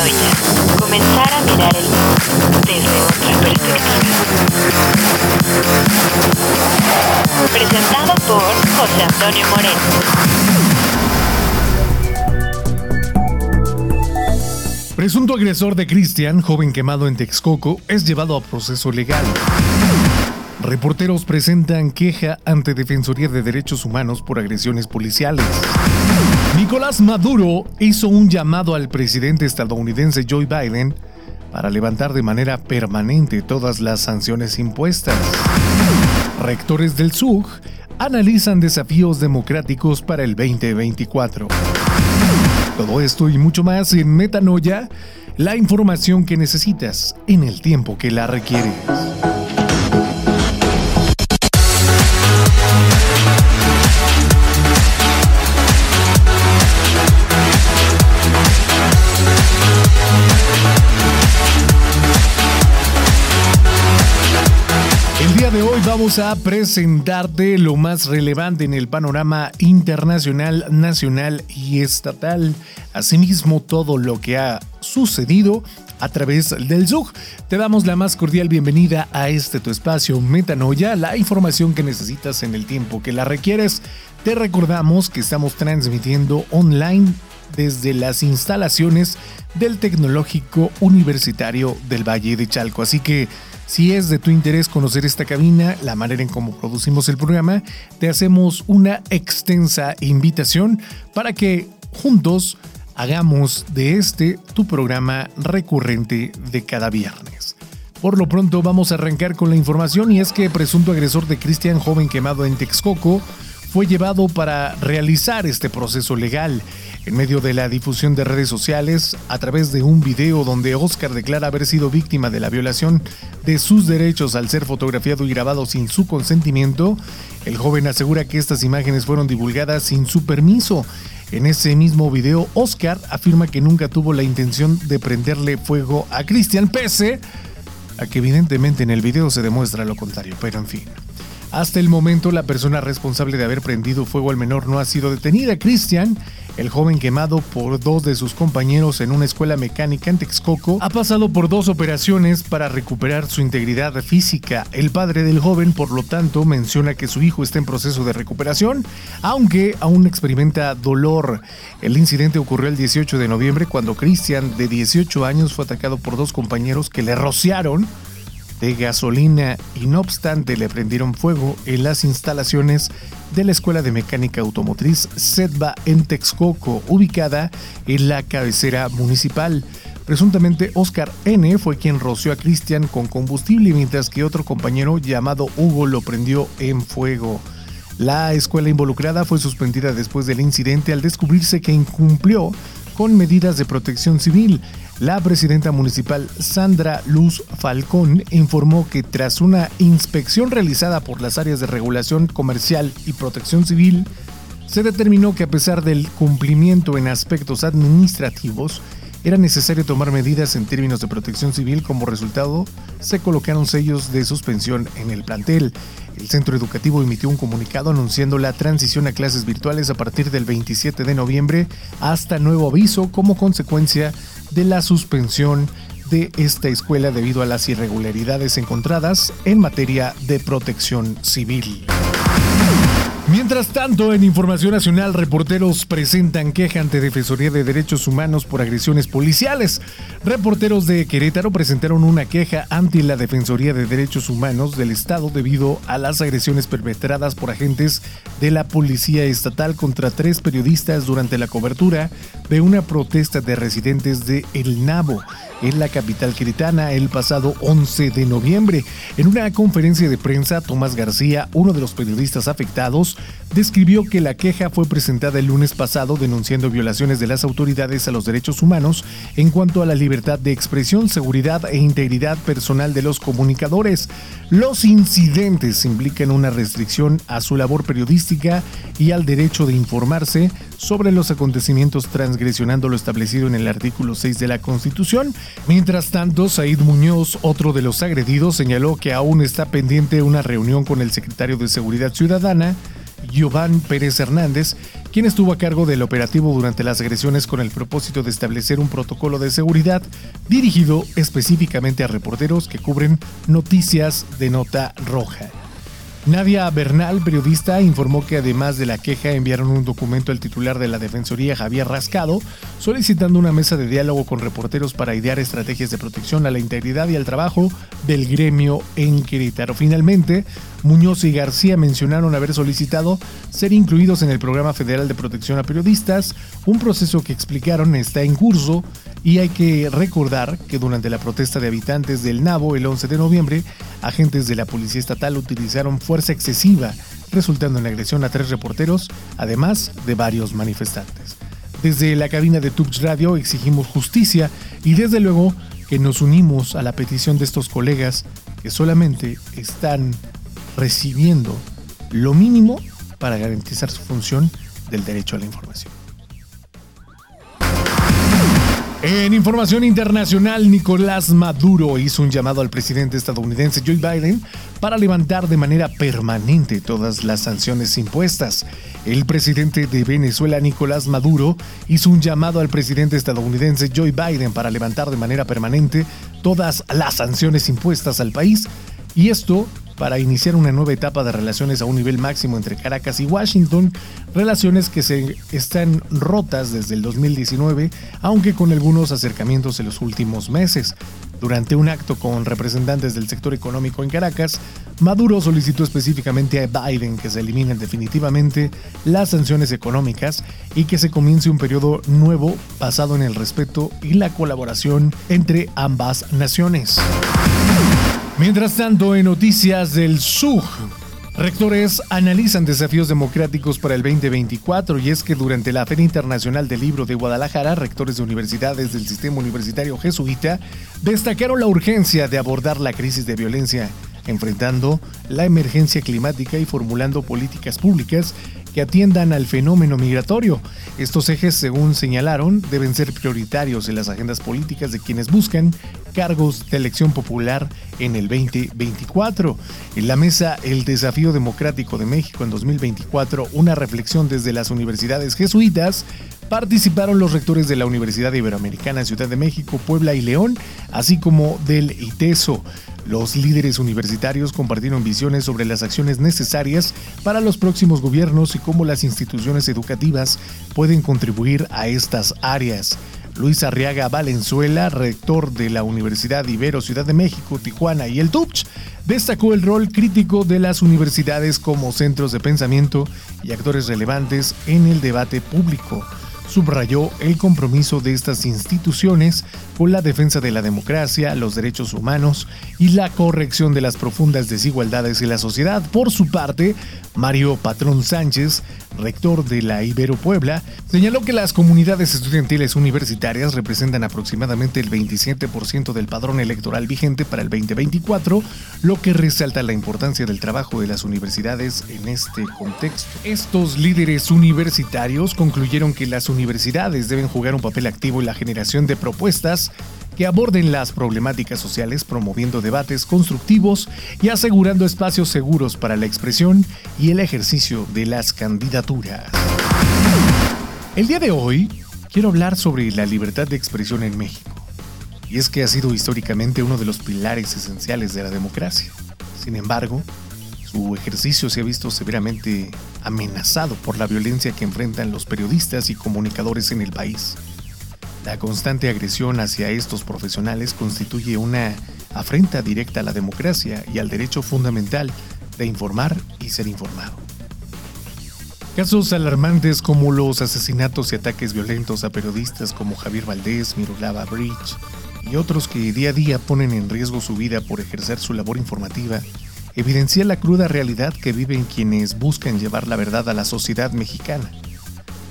Comenzar a mirar el mundo desde otra perspectiva. Presentado por José Antonio Moreno. Presunto agresor de Cristian, joven quemado en Texcoco, es llevado a proceso legal. Reporteros presentan queja ante Defensoría de Derechos Humanos por agresiones policiales. Nicolás Maduro hizo un llamado al presidente estadounidense Joe Biden para levantar de manera permanente todas las sanciones impuestas. Rectores del SUG analizan desafíos democráticos para el 2024. Todo esto y mucho más en Metanoia, la información que necesitas en el tiempo que la requieres. Vamos a presentarte lo más relevante en el panorama internacional, nacional y estatal. Asimismo, todo lo que ha sucedido a través del Zug. Te damos la más cordial bienvenida a este tu espacio Metanoia, la información que necesitas en el tiempo que la requieres. Te recordamos que estamos transmitiendo online desde las instalaciones del Tecnológico Universitario del Valle de Chalco. Así que si es de tu interés conocer esta cabina, la manera en cómo producimos el programa, te hacemos una extensa invitación para que juntos hagamos de este tu programa recurrente de cada viernes. Por lo pronto vamos a arrancar con la información y es que presunto agresor de Cristian joven quemado en Texcoco fue llevado para realizar este proceso legal en medio de la difusión de redes sociales a través de un video donde Oscar declara haber sido víctima de la violación de sus derechos al ser fotografiado y grabado sin su consentimiento, el joven asegura que estas imágenes fueron divulgadas sin su permiso. En ese mismo video, Oscar afirma que nunca tuvo la intención de prenderle fuego a Cristian, pese a que evidentemente en el video se demuestra lo contrario, pero en fin. Hasta el momento, la persona responsable de haber prendido fuego al menor no ha sido detenida. Cristian, el joven quemado por dos de sus compañeros en una escuela mecánica en Texcoco, ha pasado por dos operaciones para recuperar su integridad física. El padre del joven, por lo tanto, menciona que su hijo está en proceso de recuperación, aunque aún experimenta dolor. El incidente ocurrió el 18 de noviembre cuando Cristian, de 18 años, fue atacado por dos compañeros que le rociaron de gasolina y no obstante le prendieron fuego en las instalaciones de la Escuela de Mecánica Automotriz SEDBA en Texcoco, ubicada en la cabecera municipal. Presuntamente Oscar N. fue quien roció a Cristian con combustible mientras que otro compañero llamado Hugo lo prendió en fuego. La escuela involucrada fue suspendida después del incidente al descubrirse que incumplió con medidas de protección civil. La presidenta municipal Sandra Luz Falcón informó que tras una inspección realizada por las áreas de regulación comercial y protección civil, se determinó que a pesar del cumplimiento en aspectos administrativos, era necesario tomar medidas en términos de protección civil. Como resultado, se colocaron sellos de suspensión en el plantel. El centro educativo emitió un comunicado anunciando la transición a clases virtuales a partir del 27 de noviembre hasta nuevo aviso como consecuencia de la suspensión de esta escuela debido a las irregularidades encontradas en materia de protección civil. Mientras tanto, en Información Nacional, reporteros presentan queja ante Defensoría de Derechos Humanos por agresiones policiales. Reporteros de Querétaro presentaron una queja ante la Defensoría de Derechos Humanos del Estado debido a las agresiones perpetradas por agentes de la Policía Estatal contra tres periodistas durante la cobertura de una protesta de residentes de El Nabo en la capital queretana el pasado 11 de noviembre. En una conferencia de prensa, Tomás García, uno de los periodistas afectados, describió que la queja fue presentada el lunes pasado denunciando violaciones de las autoridades a los derechos humanos en cuanto a la libertad de expresión, seguridad e integridad personal de los comunicadores. Los incidentes implican una restricción a su labor periodística y al derecho de informarse sobre los acontecimientos transgresionando lo establecido en el artículo 6 de la Constitución. Mientras tanto, Said Muñoz, otro de los agredidos, señaló que aún está pendiente una reunión con el secretario de Seguridad Ciudadana, Giovanni Pérez Hernández, quien estuvo a cargo del operativo durante las agresiones con el propósito de establecer un protocolo de seguridad dirigido específicamente a reporteros que cubren noticias de nota roja. Nadia Bernal, periodista, informó que además de la queja enviaron un documento al titular de la Defensoría, Javier Rascado, solicitando una mesa de diálogo con reporteros para idear estrategias de protección a la integridad y al trabajo del gremio en Querétaro. Finalmente, Muñoz y García mencionaron haber solicitado ser incluidos en el Programa Federal de Protección a Periodistas, un proceso que explicaron está en curso y hay que recordar que durante la protesta de habitantes del Nabo el 11 de noviembre, agentes de la Policía Estatal utilizaron fuerza excesiva, resultando en agresión a tres reporteros, además de varios manifestantes. Desde la cabina de Tubs Radio exigimos justicia y desde luego que nos unimos a la petición de estos colegas que solamente están recibiendo lo mínimo para garantizar su función del derecho a la información. En información internacional, Nicolás Maduro hizo un llamado al presidente estadounidense Joe Biden para levantar de manera permanente todas las sanciones impuestas. El presidente de Venezuela, Nicolás Maduro, hizo un llamado al presidente estadounidense Joe Biden para levantar de manera permanente todas las sanciones impuestas al país, y esto para iniciar una nueva etapa de relaciones a un nivel máximo entre Caracas y Washington, relaciones que se están rotas desde el 2019, aunque con algunos acercamientos en los últimos meses. Durante un acto con representantes del sector económico en Caracas, Maduro solicitó específicamente a Biden que se eliminen definitivamente las sanciones económicas y que se comience un periodo nuevo basado en el respeto y la colaboración entre ambas naciones. Mientras tanto, en noticias del SUG, rectores analizan desafíos democráticos para el 2024 y es que durante la Feria Internacional del Libro de Guadalajara, rectores de universidades del sistema universitario jesuita destacaron la urgencia de abordar la crisis de violencia, enfrentando la emergencia climática y formulando políticas públicas que atiendan al fenómeno migratorio. Estos ejes, según señalaron, deben ser prioritarios en las agendas políticas de quienes buscan cargos de elección popular en el 2024. En la mesa El Desafío Democrático de México en 2024, una reflexión desde las universidades jesuitas, participaron los rectores de la Universidad Iberoamericana Ciudad de México, Puebla y León, así como del ITESO. Los líderes universitarios compartieron visiones sobre las acciones necesarias para los próximos gobiernos y cómo las instituciones educativas pueden contribuir a estas áreas. Luis Arriaga Valenzuela, rector de la Universidad Ibero Ciudad de México, Tijuana y el TUPCH, destacó el rol crítico de las universidades como centros de pensamiento y actores relevantes en el debate público subrayó el compromiso de estas instituciones con la defensa de la democracia, los derechos humanos y la corrección de las profundas desigualdades en la sociedad. Por su parte, Mario Patrón Sánchez, rector de la Ibero Puebla, señaló que las comunidades estudiantiles universitarias representan aproximadamente el 27% del padrón electoral vigente para el 2024, lo que resalta la importancia del trabajo de las universidades en este contexto. Estos líderes universitarios concluyeron que las universidades deben jugar un papel activo en la generación de propuestas que aborden las problemáticas sociales promoviendo debates constructivos y asegurando espacios seguros para la expresión y el ejercicio de las candidaturas. El día de hoy quiero hablar sobre la libertad de expresión en México. Y es que ha sido históricamente uno de los pilares esenciales de la democracia. Sin embargo, su ejercicio se ha visto severamente amenazado por la violencia que enfrentan los periodistas y comunicadores en el país. La constante agresión hacia estos profesionales constituye una afrenta directa a la democracia y al derecho fundamental de informar y ser informado. Casos alarmantes como los asesinatos y ataques violentos a periodistas como Javier Valdés, Mirulava Bridge y otros que día a día ponen en riesgo su vida por ejercer su labor informativa, evidencia la cruda realidad que viven quienes buscan llevar la verdad a la sociedad mexicana.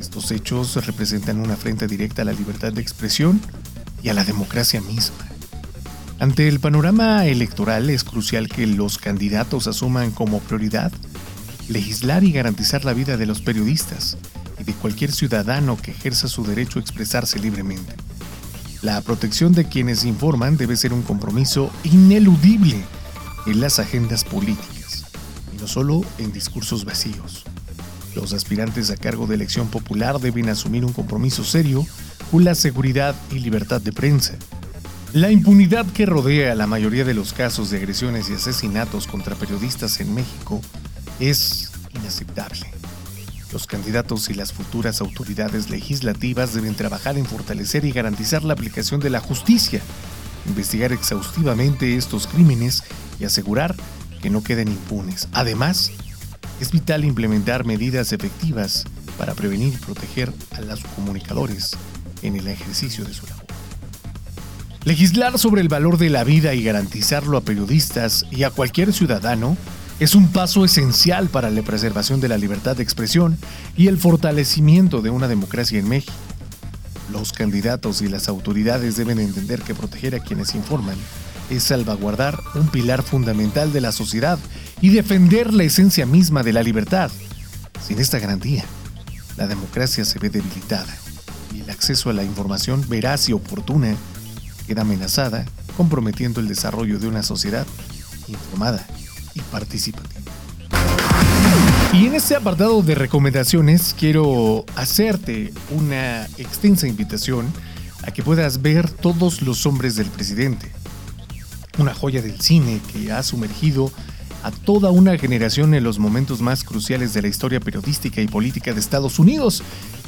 Estos hechos representan una afrenta directa a la libertad de expresión y a la democracia misma. Ante el panorama electoral es crucial que los candidatos asuman como prioridad legislar y garantizar la vida de los periodistas y de cualquier ciudadano que ejerza su derecho a expresarse libremente. La protección de quienes informan debe ser un compromiso ineludible en las agendas políticas, y no solo en discursos vacíos. Los aspirantes a cargo de elección popular deben asumir un compromiso serio con la seguridad y libertad de prensa. La impunidad que rodea la mayoría de los casos de agresiones y asesinatos contra periodistas en México es inaceptable. Los candidatos y las futuras autoridades legislativas deben trabajar en fortalecer y garantizar la aplicación de la justicia, investigar exhaustivamente estos crímenes y asegurar que no queden impunes. Además, es vital implementar medidas efectivas para prevenir y proteger a los comunicadores en el ejercicio de su labor. Legislar sobre el valor de la vida y garantizarlo a periodistas y a cualquier ciudadano es un paso esencial para la preservación de la libertad de expresión y el fortalecimiento de una democracia en México. Los candidatos y las autoridades deben entender que proteger a quienes informan es salvaguardar un pilar fundamental de la sociedad y defender la esencia misma de la libertad. Sin esta garantía, la democracia se ve debilitada y el acceso a la información veraz y oportuna queda amenazada, comprometiendo el desarrollo de una sociedad informada y participativa. Y en este apartado de recomendaciones quiero hacerte una extensa invitación a que puedas ver todos los hombres del presidente. Una joya del cine que ha sumergido a toda una generación en los momentos más cruciales de la historia periodística y política de Estados Unidos,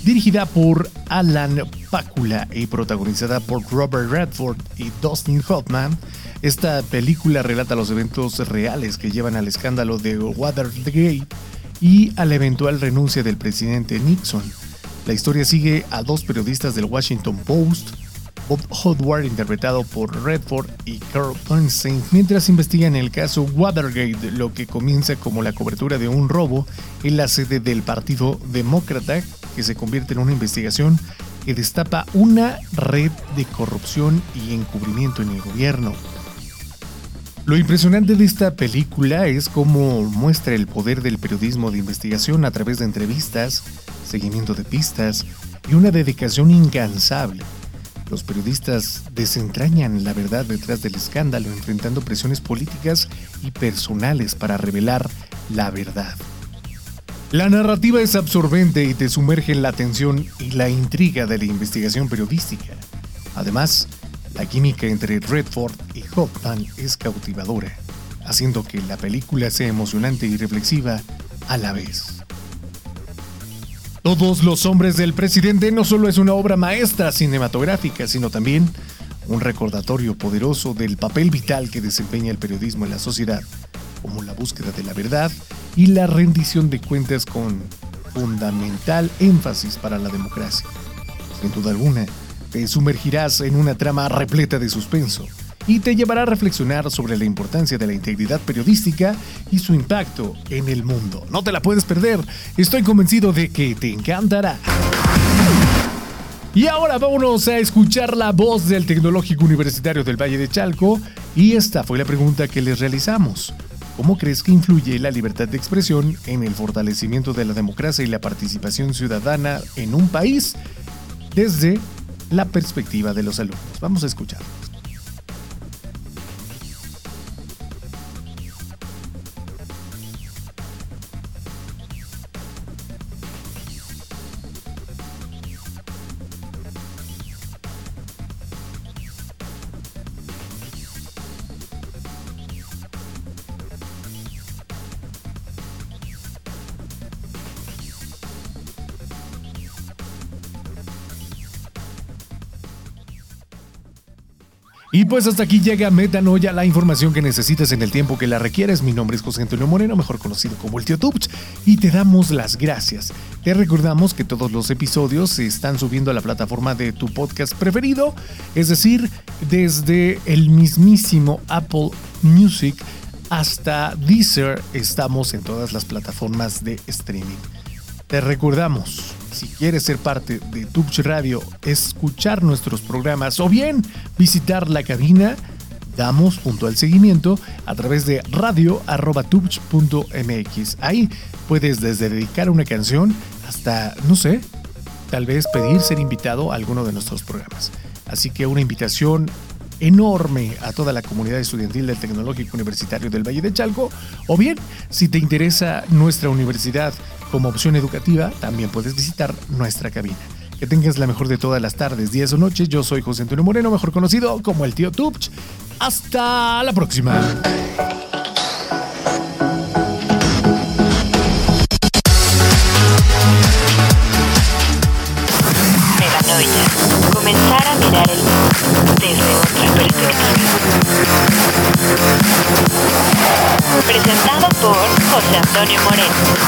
dirigida por Alan Pakula y protagonizada por Robert Redford y Dustin Hoffman. Esta película relata los eventos reales que llevan al escándalo de Watergate y a la eventual renuncia del presidente Nixon. La historia sigue a dos periodistas del Washington Post, Howard, interpretado por Redford, y Carl Bernstein, mientras investigan el caso Watergate, lo que comienza como la cobertura de un robo en la sede del Partido Demócrata, que se convierte en una investigación que destapa una red de corrupción y encubrimiento en el gobierno. Lo impresionante de esta película es cómo muestra el poder del periodismo de investigación a través de entrevistas, seguimiento de pistas y una dedicación incansable. Los periodistas desentrañan la verdad detrás del escándalo, enfrentando presiones políticas y personales para revelar la verdad. La narrativa es absorbente y te sumerge en la atención y la intriga de la investigación periodística. Además, la química entre Redford y Hoffman es cautivadora, haciendo que la película sea emocionante y reflexiva a la vez. Todos los hombres del presidente no solo es una obra maestra cinematográfica, sino también un recordatorio poderoso del papel vital que desempeña el periodismo en la sociedad, como la búsqueda de la verdad y la rendición de cuentas con fundamental énfasis para la democracia. Sin duda alguna, te sumergirás en una trama repleta de suspenso y te llevará a reflexionar sobre la importancia de la integridad periodística y su impacto en el mundo. No te la puedes perder, estoy convencido de que te encantará. Y ahora vámonos a escuchar la voz del Tecnológico Universitario del Valle de Chalco y esta fue la pregunta que les realizamos. ¿Cómo crees que influye la libertad de expresión en el fortalecimiento de la democracia y la participación ciudadana en un país? Desde la perspectiva de los alumnos. Vamos a escuchar. Y pues hasta aquí llega Metanoia, la información que necesitas en el tiempo que la requieres. Mi nombre es José Antonio Moreno, mejor conocido como el Tío Tubch, y te damos las gracias. Te recordamos que todos los episodios se están subiendo a la plataforma de tu podcast preferido, es decir, desde el mismísimo Apple Music hasta Deezer, estamos en todas las plataformas de streaming. Te recordamos si quieres ser parte de Tubch Radio, escuchar nuestros programas o bien visitar la cabina, damos punto seguimiento a través de radio.tubch.mx. Ahí puedes desde dedicar una canción hasta, no sé, tal vez pedir ser invitado a alguno de nuestros programas. Así que una invitación enorme a toda la comunidad estudiantil del Tecnológico Universitario del Valle de Chalco, o bien, si te interesa nuestra universidad Como opción educativa, también puedes visitar nuestra cabina. Que tengas la mejor de todas las tardes, días o noches. Yo soy José Antonio Moreno, mejor conocido como el tío Tupch. Hasta la próxima. Meganoia. Comenzar a mirar el. Presentado por José Antonio Moreno.